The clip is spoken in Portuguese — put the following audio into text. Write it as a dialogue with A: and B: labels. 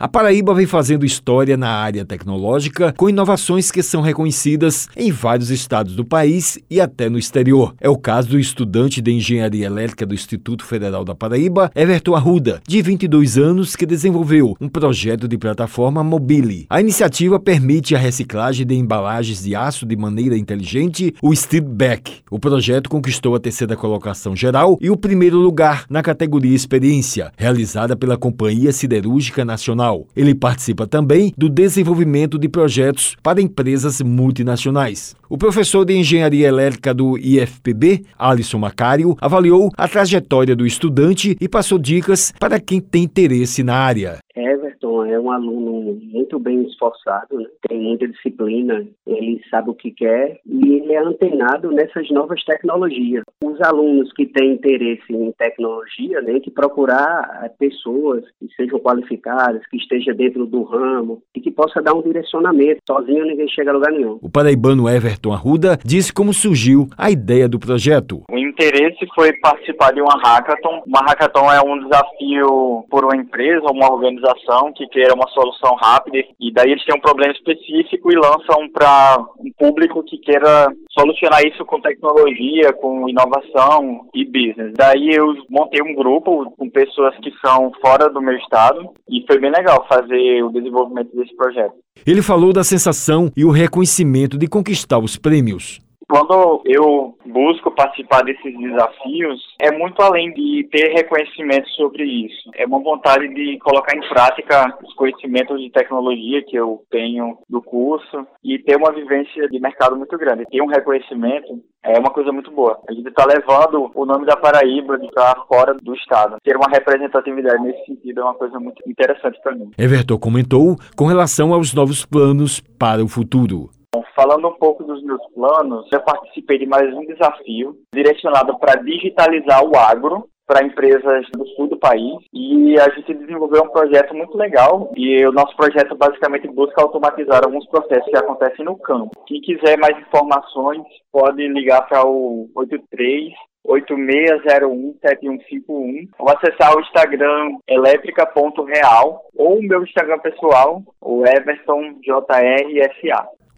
A: A Paraíba vem fazendo história na área tecnológica com inovações que são reconhecidas em vários estados do país e até no exterior. É o caso do estudante de engenharia elétrica do Instituto Federal da Paraíba, Everton Arruda, de 22 anos, que desenvolveu um projeto de plataforma Mobile. A iniciativa permite a reciclagem de embalagens de aço de maneira inteligente, o Steel Back. O projeto conquistou a terceira colocação geral e o primeiro lugar na categoria Experiência, realizada pela Companhia Siderúrgica Nacional. Ele participa também do desenvolvimento de projetos para empresas multinacionais. O professor de Engenharia Elétrica do IFPB, Alisson Macário, avaliou a trajetória do estudante e passou dicas para quem tem interesse na área.
B: Everton é um aluno muito bem esforçado, né? tem muita disciplina, ele sabe o que quer e ele é antenado nessas novas tecnologias. Os alunos que têm interesse em tecnologia têm né, que procurar eh, pessoas que sejam qualificadas, que estejam dentro do ramo e que possa dar um direcionamento. Sozinho ninguém chega a lugar nenhum.
A: O paraibano Everton Arruda disse como surgiu a ideia do projeto.
C: O interesse foi participar de uma hackathon. Uma hackathon é um desafio por uma empresa ou uma organização que queira uma solução rápida e daí eles têm um problema específico e lançam para um público que queira solucionar isso com tecnologia, com inovação e business. Daí eu montei um grupo com pessoas que são fora do meu estado e foi bem legal fazer o desenvolvimento desse projeto.
A: Ele falou da sensação e o reconhecimento de conquistar os prêmios.
C: Quando eu busco participar desses desafios, é muito além de ter reconhecimento sobre isso. É uma vontade de colocar em prática os conhecimentos de tecnologia que eu tenho do curso e ter uma vivência de mercado muito grande. Ter um reconhecimento é uma coisa muito boa. A gente está levando o nome da Paraíba de estar fora do estado. Ter uma representatividade nesse sentido é uma coisa muito interessante para mim.
A: Everton comentou com relação aos novos planos para o futuro.
C: Falando um pouco dos meus planos, eu participei de mais um desafio direcionado para digitalizar o agro para empresas do sul do país e a gente desenvolveu um projeto muito legal e o nosso projeto basicamente busca automatizar alguns processos que acontecem no campo. Quem quiser mais informações pode ligar para o 83 86017151 ou acessar o Instagram elétrica.real ou o meu Instagram pessoal, o EversonJRSA.